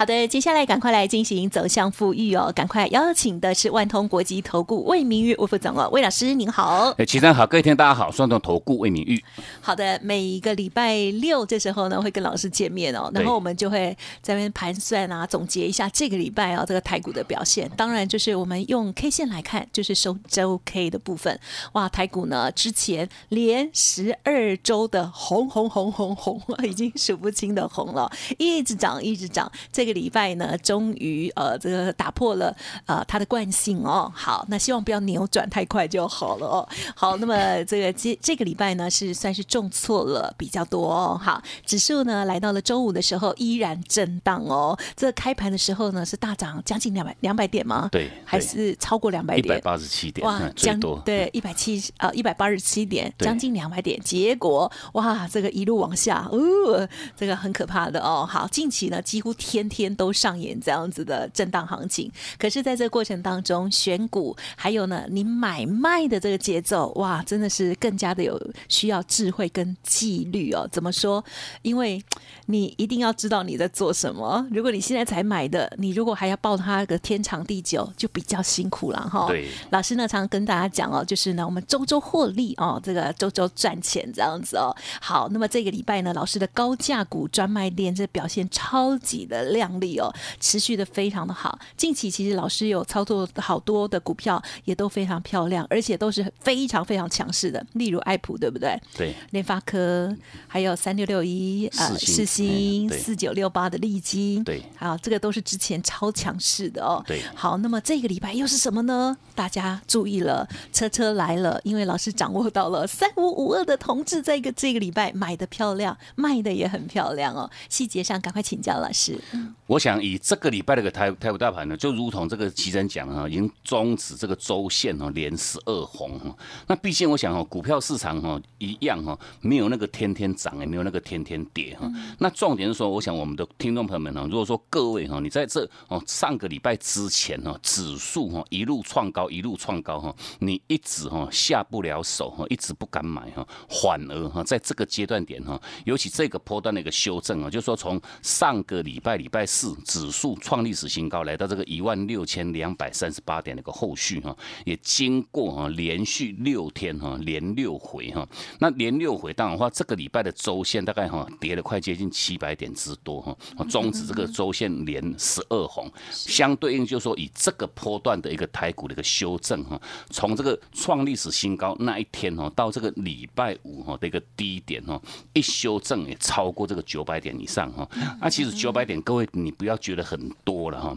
好的，接下来赶快来进行走向富裕哦！赶快邀请的是万通国际投顾魏明玉魏副总哦，魏老师您好。哎，齐生好，各位听大家好，双通投顾魏明玉。好的，每一个礼拜六这时候呢，会跟老师见面哦，然后我们就会在那边盘算啊，总结一下这个礼拜啊这个台股的表现。当然，就是我们用 K 线来看，就是收周 K 的部分。哇，台股呢之前连十二周的红红红红红，已经数不清的红了，一直涨一直涨。这个。礼拜呢，终于呃，这个打破了呃它的惯性哦。好，那希望不要扭转太快就好了哦。好，那么这个这这个礼拜呢，是算是重挫了比较多哦。好，指数呢来到了周五的时候依然震荡哦。这开盘的时候呢是大涨将近两百两百点吗？对，还是超过两百点？一百八十七点哇，将对一百七呃一百八十七点，将近两百点。结果哇，这个一路往下，哦，这个很可怕的哦。好，近期呢几乎天天。天都上演这样子的震荡行情，可是，在这个过程当中，选股还有呢，你买卖的这个节奏，哇，真的是更加的有需要智慧跟纪律哦。怎么说？因为你一定要知道你在做什么。如果你现在才买的，你如果还要报它个天长地久，就比较辛苦了哈。对，老师呢常跟大家讲哦，就是呢，我们周周获利哦，这个周周赚钱这样子哦。好，那么这个礼拜呢，老师的高价股专卖店这表现超级的亮。力哦，持续的非常的好。近期其实老师有操作好多的股票，也都非常漂亮，而且都是非常非常强势的。例如爱普，对不对？对。联发科，还有三六六一啊，世新四九六八的利基，对。好，这个都是之前超强势的哦。对。好，那么这个礼拜又是什么呢？大家注意了，车车来了，因为老师掌握到了三五五二的同志，在一个这个礼拜买的漂亮，卖的也很漂亮哦。细节上赶快请教老师。我想以这个礼拜的个台台股大盘呢，就如同这个奇珍讲哈，已经终止这个周线哈，连十二红哈。那毕竟我想哦，股票市场哈一样哈，没有那个天天涨，也没有那个天天跌哈。那重点是说，我想我们的听众朋友们哈，如果说各位哈，你在这哦上个礼拜之前哈，指数哈一路创高，一路创高哈，你一直哈下不了手哈，一直不敢买哈，反而哈在这个阶段点哈，尤其这个波段的一个修正啊，就是说从上个礼拜礼拜四。指数创历史新高，来到这个一万六千两百三十八点的一个后续哈，也经过哈连续六天哈连六回哈，那连六回当然话，这个礼拜的周线大概哈跌了快接近七百点之多哈，终止这个周线连十二红，相对应就是说以这个波段的一个台股的一个修正哈，从这个创历史新高那一天哈到这个礼拜五哈的一个低点哈，一修正也超过这个九百点以上哈，那其实九百点各位你。不要觉得很多了哈。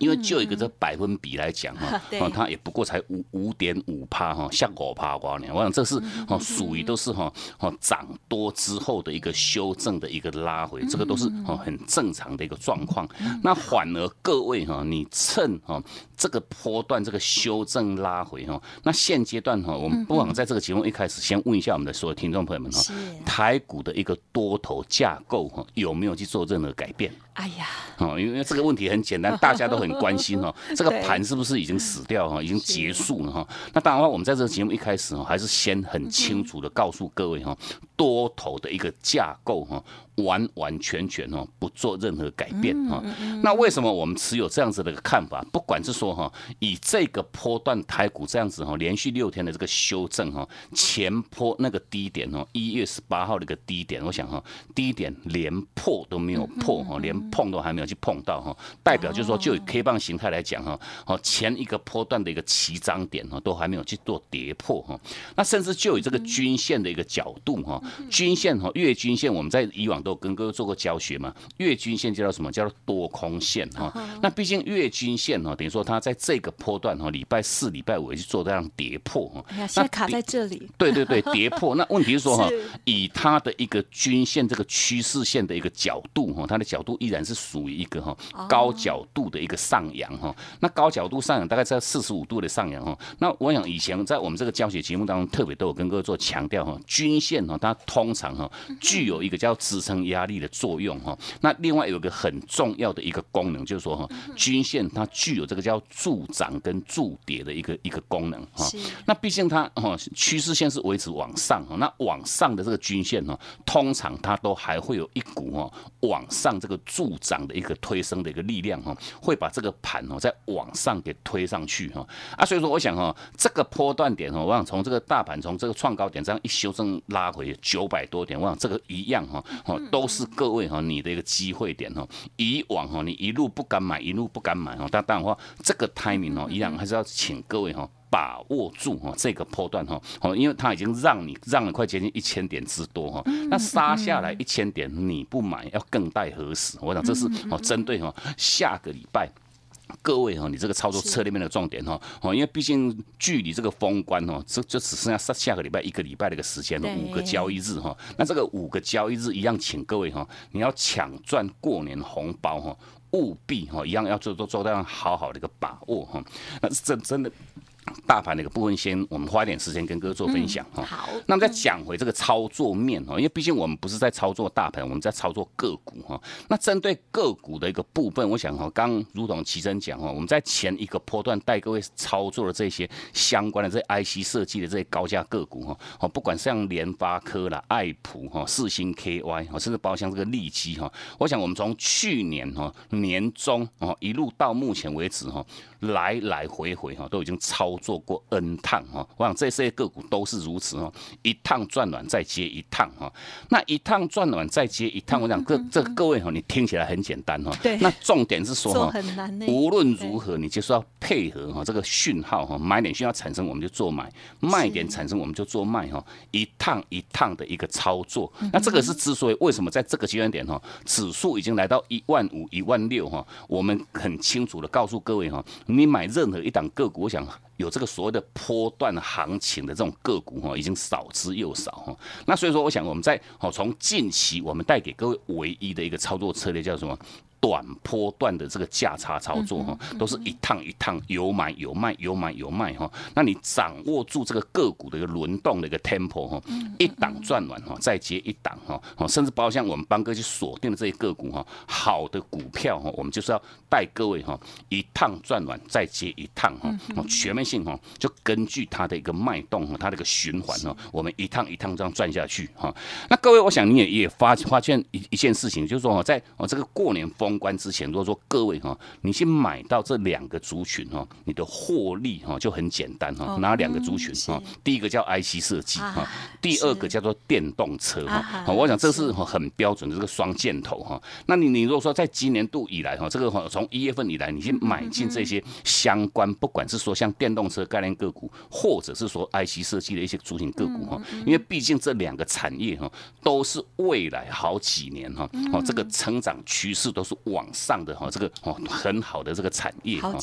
因为就一个这百分比来讲哈，哦，它也不过才五五点五趴哈，像五趴瓜呢。我想这是哦，属于都是哈哦涨多之后的一个修正的一个拉回，这个都是哦很正常的一个状况。那反而各位哈，你趁哈这个波段这个修正拉回哈，那现阶段哈，我们不妨在这个节目一开始先问一下我们的所有听众朋友们哈，台股的一个多头架构哈有没有去做任何改变？哎呀，哦，因为这个问题很简单，大家都很关心哈，这个盘是不是已经死掉哈，已经结束了哈？那当然话，我们在这个节目一开始哈，还是先很清楚的告诉各位哈，多头的一个架构哈。完完全全哦，不做任何改变哈。那为什么我们持有这样子的一个看法？不管是说哈，以这个波段台股这样子哈，连续六天的这个修正哈，前坡那个低点哦，一月十八号的一个低点，我想哈，低点连破都没有破哈，连碰都还没有去碰到哈，代表就是说，就以 K 棒形态来讲哈，哦前一个波段的一个起涨点哈，都还没有去做跌破哈。那甚至就以这个均线的一个角度哈，均线哈，月均线我们在以往。都跟各位做过教学嘛？月均线叫做什么？叫做多空线哈。那毕竟月均线哈，等于说它在这个波段哈，礼拜四、礼拜五去做这样跌破哈。现在卡在这里。对对对，跌破。那问题是说哈，以它的一个均线这个趋势线的一个角度哈，它的角度依然是属于一个哈高角度的一个个上扬哈。那高角度上扬大概在四十五度的上扬哈。那我想以前在我们这个教学节目当中，特别都有跟各位做强调哈，均线哈，它通常哈具有一个叫支撑压力的作用哈。那另外有一个很重要的一个功能，就是说哈，均线它具有这个叫助涨跟助跌的一个一个功能哈。那毕竟它哈趋势线是维持往上哈，那往上的这个均线哈，通常它都还会有一股哈往上这个助涨的一个推升的一个力量哈，会把这个盘哦在往上给推上去哈啊，所以说我想哈，这个波段点哈，我想从这个大盘从这个创高点这样一修正拉回九百多点，我想这个一样哈，哦都是各位哈你的一个机会点哈。以往哈你一路不敢买，一路不敢买哈，但当然话这个 timing 哦依然还是要请各位哈。把握住哈这个波段哈，哦，因为它已经让你让了快接近一千点之多哈，那杀下来一千点你不买要更待何时？我想这是哦针对哈下个礼拜各位哈，你这个操作策略面的重点哈，哦，因为毕竟距离这个封关哦，这就只剩下下下个礼拜一个礼拜的一个时间了，五个交易日哈，那这个五个交易日一样，请各位哈，你要抢赚过年红包哈，务必哈一样要做做做到好好的一个把握哈，那是真真的。大盘的一个部分，先我们花一点时间跟各位做分享哈。好，那么再讲回这个操作面哈，因为毕竟我们不是在操作大盘，我们在操作个股哈。那针对个股的一个部分，我想哈，刚如同齐真讲哈，我们在前一个波段带各位操作的这些相关的这 IC 设计的这些高价个股哈，哦，不管像联发科啦、爱普哈、四星 KY 哈，甚至包括像这个利基哈，我想我们从去年哈年中哦一路到目前为止哈。来来回回哈，都已经操作过 N 趟哈，我想这些个股都是如此哦，一趟转暖再接一趟哈，那一趟转暖再接一趟，我想各这各位哈，你听起来很简单哈，对，那重点是说哈，无论如何你就是要配合哈这个讯号哈，买点讯号产生我们就做买，卖点产生我们就做卖哈，一趟一趟的一个操作，那这个是之所以为什么在这个阶段点哈，指数已经来到一万五一万六哈，我们很清楚的告诉各位哈。你买任何一档个股，我想有这个所谓的波段行情的这种个股哈，已经少之又少哈。那所以说，我想我们在哦从近期我们带给各位唯一的一个操作策略叫什么？短波段的这个价差操作哈，都是一趟一趟有买有卖有买有卖哈。那你掌握住这个个股的一个轮动的一个 tempo 哈，一档赚完哈，再接一档哈，甚至包括像我们帮哥去锁定的这些个股哈，好的股票哈，我们就是要带各位哈，一趟赚完再接一趟哈，全面性哈，就根据它的一个脉动哈，它的一个循环哈，我们一趟一趟这样赚下去哈。那各位，我想你也也发发现一一件事情，就是说哈，在哦这个过年风。关之前，如果说各位哈，你去买到这两个族群哈，你的获利哈就很简单哈。哪两个族群哈？第一个叫 IC 设计哈，第二个叫做电动车哈。我想这是很标准的这个双箭头哈。那你你如果说在今年度以来哈，这个从一月份以来，你去买进这些相关，不管是说像电动车概念个股，或者是说 IC 设计的一些族群个股哈，因为毕竟这两个产业哈，都是未来好几年哈，哦这个成长趋势都是。往上的哈，这个哦很好的这个产业哈，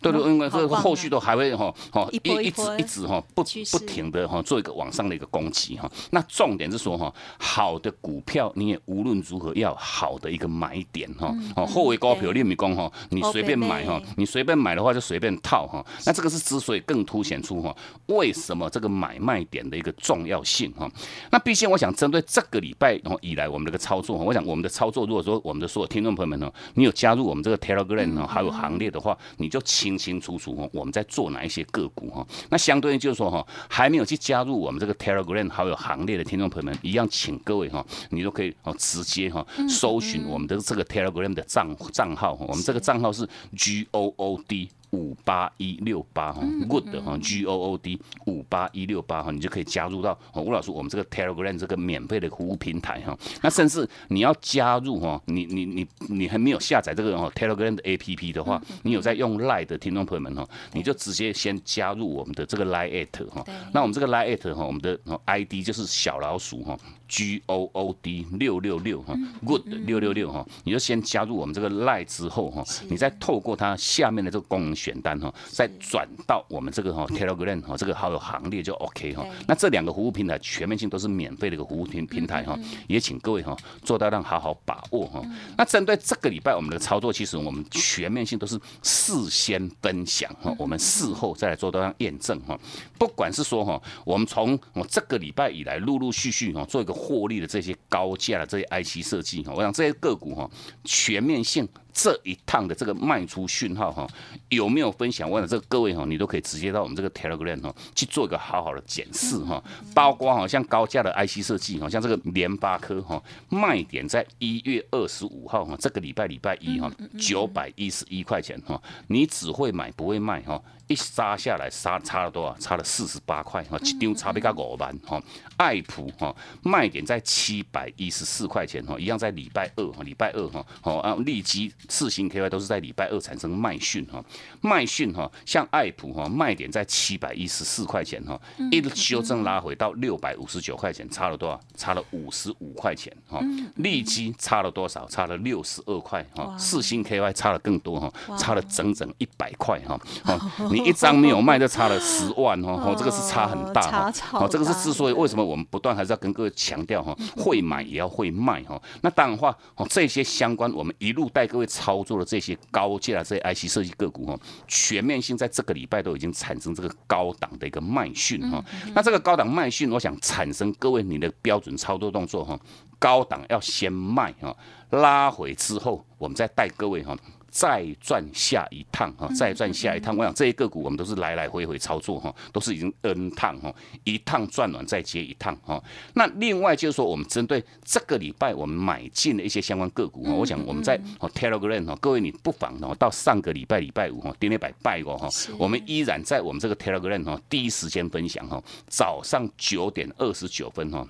对对，因为这个后续都还会哈，哦一一直一直哈不不停的哈做一个往上的一个攻击哈。那重点是说哈，好的股票你也无论如何要好的一个买点哈，哦后尾高票列米工哈，你随便买哈，你随便买的话就随便套哈。那这个是之所以更凸显出哈，为什么这个买卖点的一个重要性哈。那毕竟我想针对这个礼拜以来我们这个操作，我想我们的操作，如果说我们的所有听众朋友们。你有加入我们这个 Telegram 哦，还有行列的话，你就清清楚楚哦，我们在做哪一些个股哈。那相对应就是说哈，还没有去加入我们这个 Telegram 好友行列的听众朋友们，一样，请各位哈，你都可以哦，直接哈，搜寻我们的这个 Telegram 的账账号，我们这个账号是 G O O D。五八一六八哈，good 哈，G O O D 五八一六八哈，你就可以加入到吴老师我们这个 Telegram 这个免费的服务平台哈。那甚至你要加入哈，你你你你还没有下载这个 Telegram 的 APP 的话，你有在用 Line 的听众朋友们哈，你就直接先加入我们的这个 Line at 哈。那我们这个 Line at 哈，我们的 ID 就是小老鼠哈 G O O D 六六六哈，Good 六六六哈，你就先加入我们这个 Line 之后哈，你再透过它下面的这个功能选单哈，再转到我们这个哈 Telegram 哈这个好友行列就 OK 哈。那这两个服务平台全面性都是免费的一个服务平平台哈，也请各位哈做到让好好把握哈。那针对这个礼拜我们的操作，其实我们全面性都是事先分享哈，我们事后再来做到让验证哈。不管是说哈，我们从我这个礼拜以来陆陆续续哈做一个。获利的这些高价的这些 IC 设计哈，我想这些个股哈，全面性这一趟的这个卖出讯号哈，有没有分享？我想这个各位哈，你都可以直接到我们这个 Telegram 哈去做一个好好的检视哈，包括哈像高价的 IC 设计哈，像这个联发科哈，卖点在一月二十五号哈，这个礼拜礼拜一哈，九百一十一块钱哈，你只会买不会卖哈。一杀下来，杀差了多少？差了四十八块哈，一张差别个五万哈。爱普哈卖点在七百一十四块钱哈，一样在礼拜二哈，礼拜二哈，好啊，立即四星 KY 都是在礼拜二产生卖讯哈，卖讯哈，像爱普哈卖点在七百一十四块钱哈，一修正拉回到六百五十九块钱，差了多少？差了五十五块钱哈，利基差了多少？差了六十二块哈，四星 KY 差了更多哈，差了整整一百块哈，哦。一张没有卖就差了十万哦，哦，这个是差很大哈，哦，这个是之所以为什么我们不断还是要跟各位强调哈，会买也要会卖哈。那当然话哦，这些相关我们一路带各位操作的这些高价这些 IC 设计个股哈，全面性在这个礼拜都已经产生这个高档的一个卖讯哈。那这个高档卖讯，我想产生各位你的标准操作动作哈，高档要先卖哈，拉回之后我们再带各位哈。再赚下一趟哈，再赚下一趟。我想这些个股我们都是来来回回操作哈，都是已经 N 趟哈，一趟赚完再接一趟哈。那另外就是说，我们针对这个礼拜我们买进的一些相关个股哈，我想我们在 Telegram 哈，各位你不妨哦到上个礼拜礼拜五哈，跌一百拜过哈，我们依然在我们这个 Telegram 哈第一时间分享哈，早上九点二十九分哈。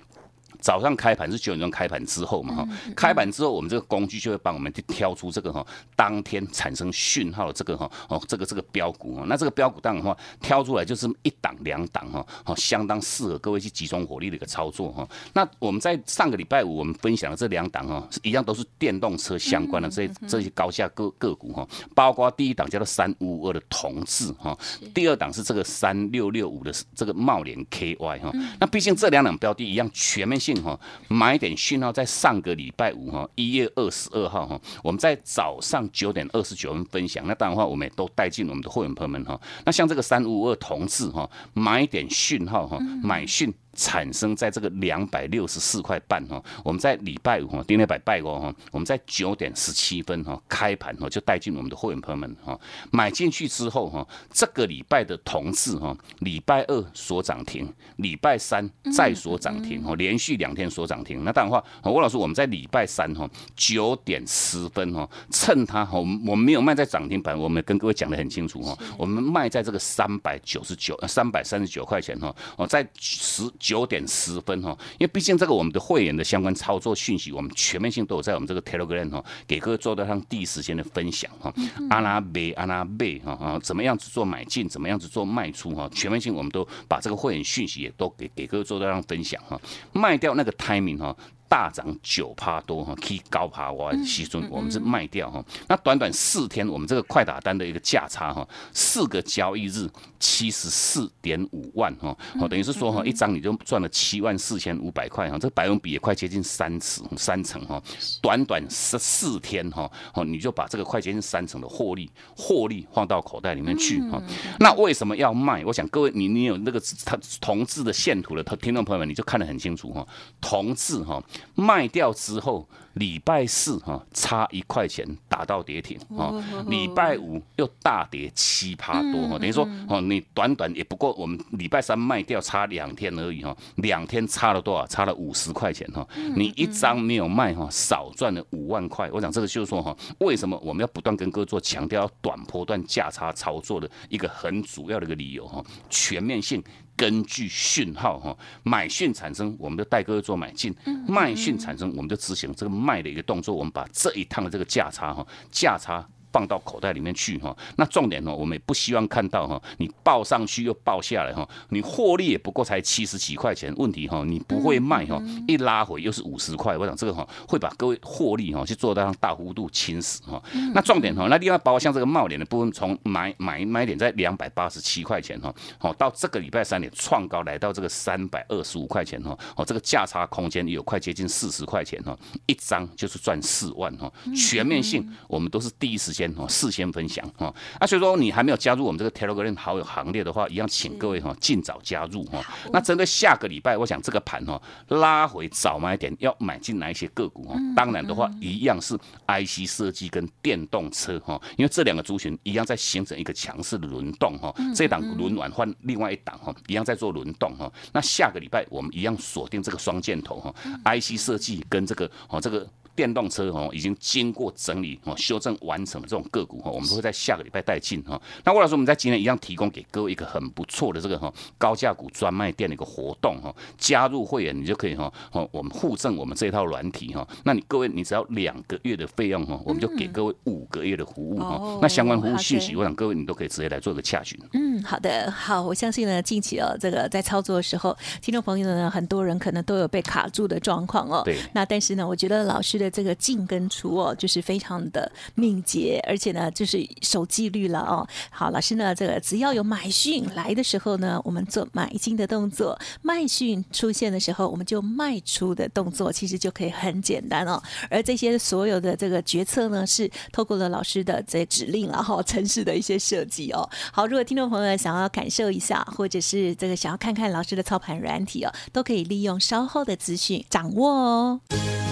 早上开盘是九点钟开盘之后嘛哈，开盘之后我们这个工具就会帮我们去挑出这个哈当天产生讯号的这个哈哦这个这个标股哈，那这个标股当然的话挑出来就是一档两档哈，好相当适合各位去集中火力的一个操作哈。那我们在上个礼拜五我们分享的这两档哈，一样都是电动车相关的这这些高价个个股哈，包括第一档叫做三五二的同志哈，第二档是这个三六六五的这个茂联 KY 哈。那毕竟这两档标的一样全面性。哈，买点讯号在上个礼拜五哈，一月二十二号哈，我们在早上九点二十九分分享。那当然话，我们也都带进我们的会员朋友们哈。那像这个三五二同志哈，买点讯号哈，买讯。产生在这个两百六十四块半哈，我们在礼拜五哈，今天拜拜过哈，我们在九点十七分哈开盘哈就带进我们的会员朋友们哈，买进去之后哈，这个礼拜的同志哈，礼拜二所涨停，礼拜三再所涨停哈，连续两天所涨停。那当然话，吴老师我们在礼拜三哈九点十分哈，趁它哈，我们我们没有卖在涨停板，我们跟各位讲的很清楚哈，我们卖在这个三百九十九三百三十九块钱哈，哦在十。九点十分哈，因为毕竟这个我们的会员的相关操作讯息，我们全面性都有在我们这个 Telegram 哈，给各位做到上第一时间的分享哈。阿拉贝阿拉贝哈啊，怎么样子做买进，怎么样子做卖出哈，全面性我们都把这个会员讯息也都给给各位做到上分享哈。卖掉那个 timing 哈。大涨九趴多哈，可以高趴哇，其中我们是卖掉哈。那短短四天，我们这个快打单的一个价差哈，四个交易日七十四点五万哈，哦，等于是说哈，一张你就赚了七万四千五百块哈，这百分比也快接近三次三成哈。短短十四天哈，哦，你就把这个快接近三成的获利获利放到口袋里面去哈。那为什么要卖？我想各位你你有那个他同志的线图的听众朋友们，你就看得很清楚哈，同志哈。卖掉之后。礼拜四哈差一块钱打到跌停哈，礼拜五又大跌七趴多哈，等于说哦你短短也不过我们礼拜三卖掉差两天而已哈，两天差了多少？差了五十块钱哈，你一张没有卖哈，少赚了五万块。我想这个就是说哈，为什么我们要不断跟各位做强调短波段价差操作的一个很主要的一个理由哈，全面性根据讯号哈，买讯产生我们就带各位做买进，卖讯产生我们就执行这个。卖的一个动作，我们把这一趟的这个价差哈，价差。放到口袋里面去哈。那重点呢，我们也不希望看到哈，你报上去又报下来哈，你获利也不过才七十几块钱，问题哈，你不会卖哈，一拉回又是五十块，我想这个哈会把各位获利哈去做到大幅度侵蚀哈。那重点哈，那另外包括像这个帽脸的部分，从买买买点在两百八十七块钱哈，好到这个礼拜三点创高来到这个三百二十五块钱哈，哦这个价差空间有快接近四十块钱哈，一张就是赚四万哈，全面性我们都是第一时间哈事先分享哈，啊所以说你还没有加入我们这个 Telegram 好友行列的话，一样请各位哈尽早加入哈。那针对下个礼拜，我想这个盘哈拉回早买点要买进哪一些个股哈？当然的话，一样是 IC 设计跟电动车哈，因为这两个族群一样在形成一个强势的轮动哈。这一档轮完换另外一档哈，一样在做轮动哈。那下个礼拜我们一样锁定这个双箭头哈，IC 设计跟这个哦这个。电动车哦，已经经过整理哦，修正完成的这种个股哈，我们都会在下个礼拜带进哈。那魏老师，我们在今天一样提供给各位一个很不错的这个哈高价股专卖店的一个活动哈，加入会员你就可以哈哦，我们互赠我们这套软体哈。那你各位你只要两个月的费用哈，我们就给各位五个月的服务哈。那相关服务信息，我想各位你都可以直接来做一个洽询。嗯，好的，好，我相信呢，近期哦，这个在操作的时候，听众朋友呢，很多人可能都有被卡住的状况哦。对。那但是呢，我觉得老师的这个进跟出哦，就是非常的敏捷，而且呢，就是守纪律了哦。好，老师呢，这个只要有买讯来的时候呢，我们做买进的动作；卖讯出现的时候，我们就卖出的动作，其实就可以很简单哦。而这些所有的这个决策呢，是透过了老师的这指令，然后城市的一些设计哦。好，如果听众朋友想要感受一下，或者是这个想要看看老师的操盘软体哦，都可以利用稍后的资讯掌握哦。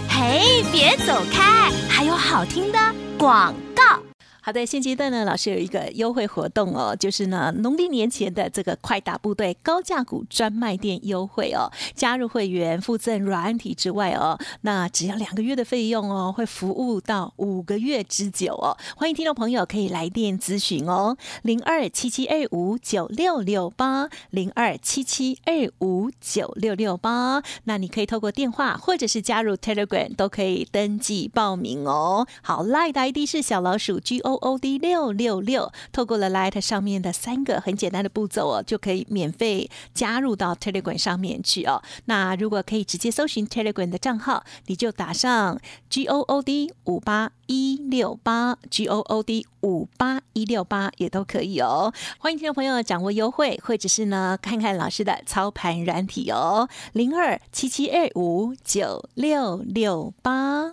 嘿，别别走开，还有好听的广告。好的，现阶段呢，老师有一个优惠活动哦，就是呢，农历年前的这个快打部队高价股专卖店优惠哦，加入会员附赠软体之外哦，那只要两个月的费用哦，会服务到五个月之久哦。欢迎听众朋友可以来电咨询哦，零二七七二五九六六八零二七七二五九六六八，那你可以透过电话或者是加入 Telegram 都可以登记报名哦。好，Line 的 ID 是小老鼠 G O。O D 六六六，透过了 Light 上面的三个很简单的步骤哦，就可以免费加入到 Telegram 上面去哦。那如果可以直接搜寻 Telegram 的账号，你就打上 G O O D 五八一六八 G O O D 五八一六八也都可以哦。欢迎听众朋友掌握优惠，或者是呢看看老师的操盘软体哦，零二七七二五九六六八。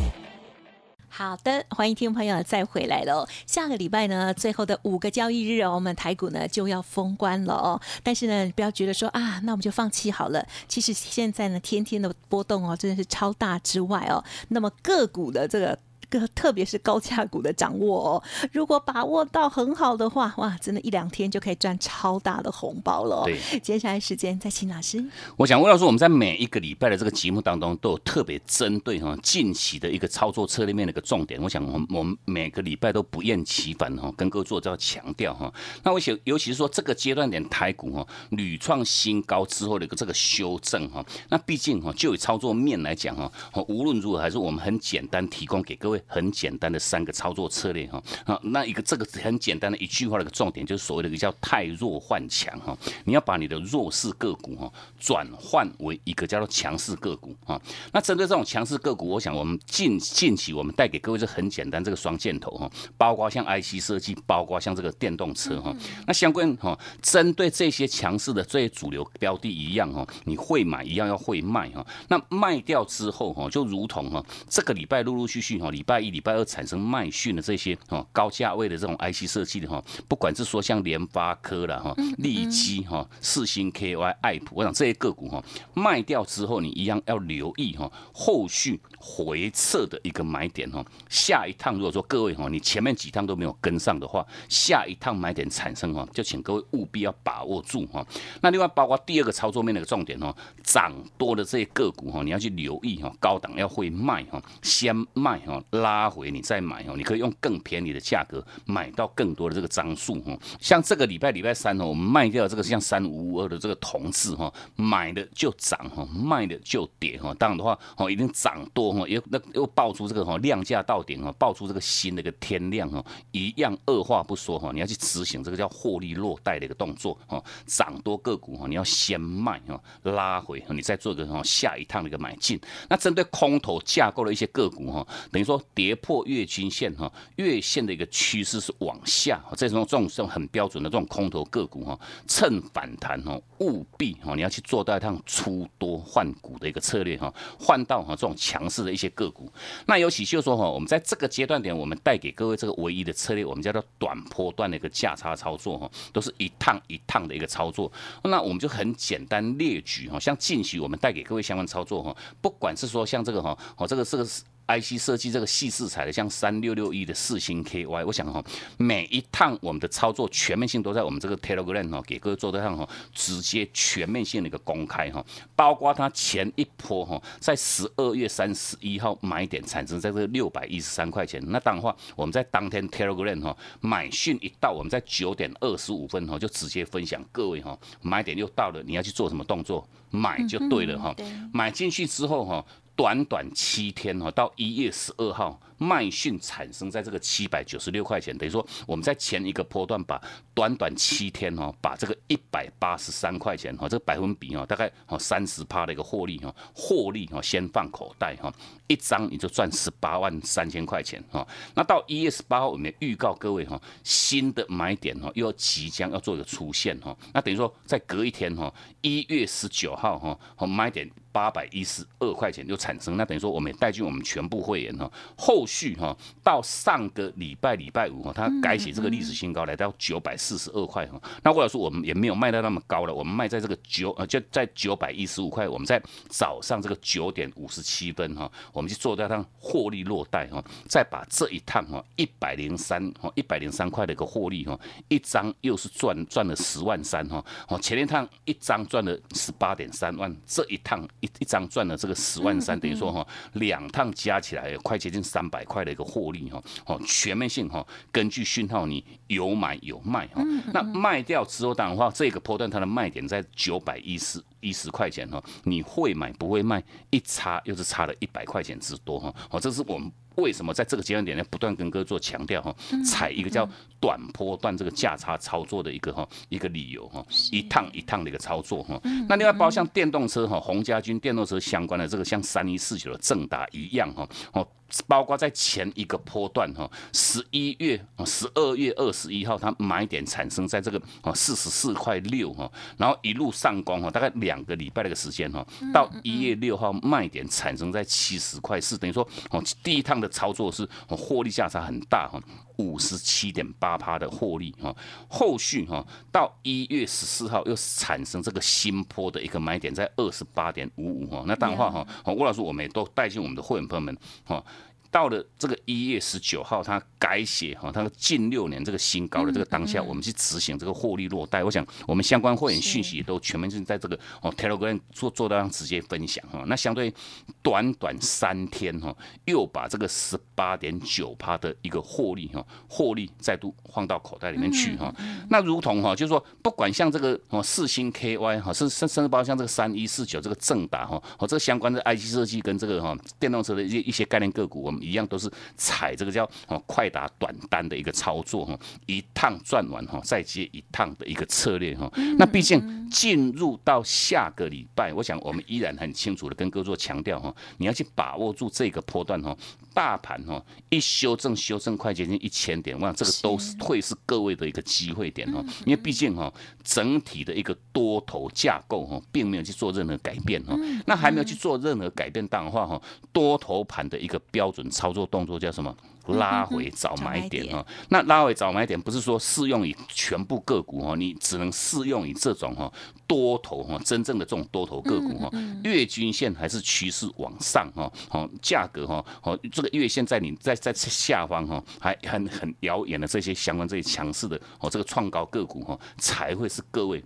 好的，欢迎听众朋友再回来喽。下个礼拜呢，最后的五个交易日哦，我们台股呢就要封关了哦。但是呢，不要觉得说啊，那我们就放弃好了。其实现在呢，天天的波动哦，真的是超大之外哦，那么个股的这个。个特别是高价股的掌握哦，如果把握到很好的话，哇，真的，一两天就可以赚超大的红包了。对，接下来时间再请老师。我想魏老师，我们在每一个礼拜的这个节目当中，都有特别针对哈近期的一个操作策略面的一个重点。我想，我们我们每个礼拜都不厌其烦哈，跟各位做这样强调哈。那我想，尤其是说这个阶段点台股哈屡创新高之后的一个这个修正哈，那毕竟哈就以操作面来讲哈，无论如何还是我们很简单提供给各位。很简单的三个操作策略哈，好，那一个这个很简单的一句话的一个重点就是所谓的一个叫太弱换强哈，你要把你的弱势个股哈转换为一个叫做强势个股哈。那针对这种强势个股，我想我们近近期我们带给各位是很简单这个双箭头哈，包括像 IC 设计，包括像这个电动车哈。那相关哈，针对这些强势的这些主流标的一样哈，你会买一样要会卖哈。那卖掉之后哈，就如同哈这个礼拜陆陆续续哈礼拜。拜一、礼拜二产生卖讯的这些哦高价位的这种 IC 设计的哈，不管是说像联发科了哈、利基哈、四星 KY、爱普，我想这些个股哈卖掉之后，你一样要留意哈后续回撤的一个买点哈。下一趟如果说各位哈，你前面几趟都没有跟上的话，下一趟买点产生哈，就请各位务必要把握住哈。那另外包括第二个操作面的一个重点哈，涨多的这些个股哈，你要去留意哈，高档要会卖哈，先卖哈，拉回你再买哈，你可以用更便宜的价格买到更多的这个张数哈。像这个礼拜礼拜三哦，我们卖掉这个像三五五二的这个铜字哈，买的就涨哈，卖的就跌哈。当然的话哦，一定涨多哈，又那又爆出这个哈量价到顶哈，爆出这个新的一个天量哈，一样二话不说哈，你要去执行这个叫获利落袋的一个动作哈，涨多个股哈，你要先卖哈，拉回你再做个哈下一趟的一个买进。那针对空头架构的一些个股哈，等于说跌破月均线哈，月线的一个趋势是往下，这种这种这种很标准的这种空头个股哈，趁反弹哈，务必哈你要去做到一趟出多换股的一个策略哈，换到哈这种强势的一些个股。那尤其就是说哈，我们在这个阶段点，我们带给各位这个唯一的策略，我们叫做短波段的一个价差操作哈，都是一趟一趟的一个操作。那我们就很简单列举哈，像近期我们带给各位相关操作哈，不管是说像这个哈，哦这个这个是。IC 设计这个细四彩的，像三六六一的四星 KY，我想哈，每一趟我们的操作全面性都在我们这个 Telegram 哈，给各位做得上哈，直接全面性的一个公开哈，包括它前一波哈，在十二月三十一号买点产生在这六百一十三块钱，那当然话我们在当天 Telegram 哈买讯一到，我们在九点二十五分哈就直接分享各位哈，买点又到了，你要去做什么动作，买就对了哈，买进去之后哈。短短七天哈，到一月十二号，卖讯产生在这个七百九十六块钱，等于说我们在前一个波段把短短七天哈，把这个一百八十三块钱哈，这个百分比哈，大概哈三十趴的一个获利哈，获利哈先放口袋哈，一张你就赚十八万三千块钱哈。那到一月十八号，我们预告各位哈，新的买点哈，又要即将要做一个出现哈。那等于说再隔一天哈，一月十九号哈，买点。八百一十二块钱就产生，那等于说我们也带进我们全部会员哈，后续哈到上个礼拜礼拜五哈，它改写这个历史新高，来到九百四十二块哈。那或者说我们也没有卖到那么高了，我们卖在这个九呃就在九百一十五块，我们在早上这个九点五十七分哈，我们去做掉趟获利落袋哈，再把这一趟哈一百零三哈一百零三块的一个获利哈，一张又是赚赚了十万三哈，哦前一趟一张赚了十八点三万，这一趟。一一张赚了这个十万三，等于说哈，两趟加起来快接近三百块的一个获利哈，哦，全面性哈，根据讯号你有买有卖哈，那卖掉之后当然话，这个波段它的卖点在九百一十一十块钱哈，你会买不会卖，一差又是差了一百块钱之多哈，哦，这是我们。为什么在这个阶段点呢？不断跟哥做强调哈，踩一个叫短波段这个价差操作的一个哈一个理由哈，一趟一趟的一个操作哈。那另外包括像电动车哈，洪家军电动车相关的这个像三一四九的正达一样哈哦。包括在前一个波段哈，十一月十二月二十一号，它买点产生在这个哦四十四块六哈，然后一路上攻哈，大概两个礼拜的一个时间哈，到一月六号卖点产生在七十块四，等于说哦第一趟的操作是获利价差很大哈，五十七点八趴的获利哈，后续哈到一月十四号又产生这个新坡的一个买点在二十八点五五哈，那当然话哈，吴老师我们也都带进我们的会员朋友们哈。到了这个一月十九号，它改写哈，它近六年这个新高的这个当下，我们去执行这个获利落袋。我想我们相关会员讯息也都全面性在这个哦 Telegram 做做到直接分享哈。那相对短短三天哈，又把这个十八点九趴的一个获利哈，获利再度放到口袋里面去哈。那如同哈，就是说不管像这个哦四星 KY 哈，甚甚甚至包括像这个三一四九这个正达哈，和这个相关的 IC 设计跟这个哈电动车的一些一些概念个股，我们。一样都是踩这个叫哦快打短单的一个操作哈，一趟赚完哈再接一趟的一个策略哈。那毕竟进入到下个礼拜，我想我们依然很清楚的跟各位做强调哈，你要去把握住这个波段哈，大盘哦一修正修正快接近一千点，我想这个都是会是各位的一个机会点哦，因为毕竟哈整体的一个多头架构哈并没有去做任何改变哦，那还没有去做任何改变当的话哈，多头盘的一个标准操作动作叫什么？拉回早买点哈，那拉回早买点不是说适用于全部个股哈，你只能适用于这种哈多头哈，真正的这种多头个股哈，月均线还是趋势往上哈，好价格哈，好这这个月线在你在在下方哈，还很很遥远的这些相关这些强势的哦，这个创高个股哈，才会是各位。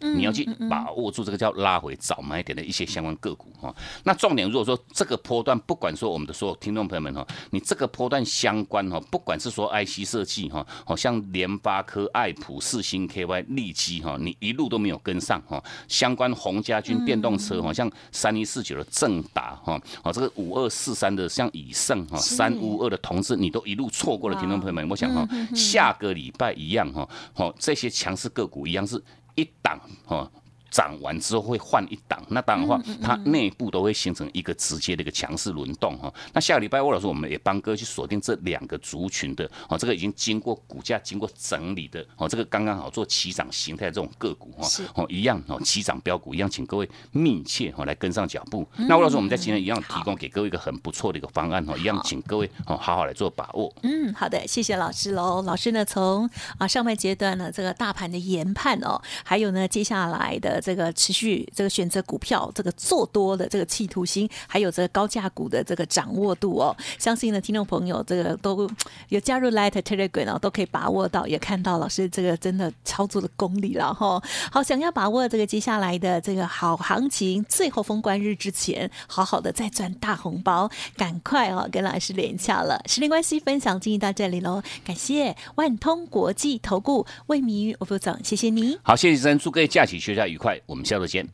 你要去把握住这个叫拉回早买点的一些相关个股哈。那重点如果说这个波段，不管说我们的所有听众朋友们哈，你这个波段相关哈，不管是说 IC 设计哈，好像联发科、爱普、四星 KY、利基哈，你一路都没有跟上哈。相关洪家军电动车哈，像三一四九的正达哈，哦这个五二四三的像以盛哈，三五二的同志，你都一路错过了，听众朋友们，我想哈，下个礼拜一样哈，好这些强势个股一样是。一档哈。涨完之后会换一档，那当然的话，它内部都会形成一个直接的一个强势轮动哈。那下个礼拜，魏老师我们也帮哥去锁定这两个族群的哦，这个已经经过股价经过整理的哦，这个刚刚好做起涨形态这种个股哈，哦一样哦，起涨标股一样，请各位密切哦来跟上脚步。那魏老师我们在今天一样提供给各位一个很不错的一个方案哈，一样请各位哦好好来做把握。嗯，好的，谢谢老师喽。老师呢从啊上半阶段呢这个大盘的研判哦，还有呢接下来的这个持续。这个选择股票，这个做多的这个企图心，还有这个高价股的这个掌握度哦，相信呢听众朋友这个都有加入 Light Telegram 哦，都可以把握到，也看到老师这个真的操作的功力了哈。好，想要把握这个接下来的这个好行情，最后封关日之前，好好的再赚大红包，赶快哦跟老师连洽了。时间关系，分享进行到这里喽，感谢万通国际投顾魏明宇副总，谢谢你。好，谢谢真，祝各位假期休假愉快，我们下次见。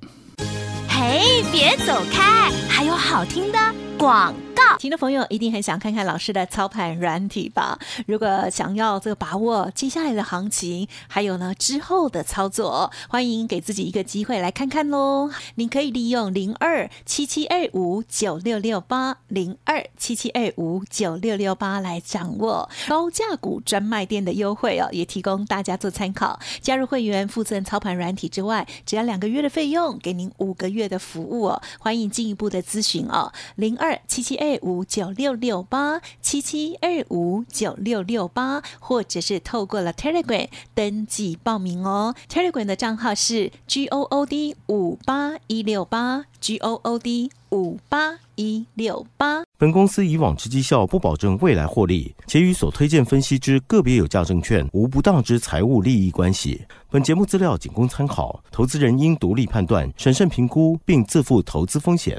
嘿，别走开，还有好听的广。听众朋友一定很想看看老师的操盘软体吧？如果想要这个把握接下来的行情，还有呢之后的操作，欢迎给自己一个机会来看看喽。您可以利用零二七七二五九六六八零二七七二五九六六八来掌握高价股专卖店的优惠哦，也提供大家做参考。加入会员附赠操盘软体之外，只要两个月的费用，给您五个月的服务哦。欢迎进一步的咨询哦，零二七七二五。五九六六八七七二五九六六八，或者是透过了 Telegram 登记报名哦。Telegram 的账号是 G O O D 五八一六八 G O O D 五八一六八。本公司以往之绩效不保证未来获利，且与所推荐分析之个别有价证券无不当之财务利益关系。本节目资料仅供参考，投资人应独立判断、审慎评估，并自负投资风险。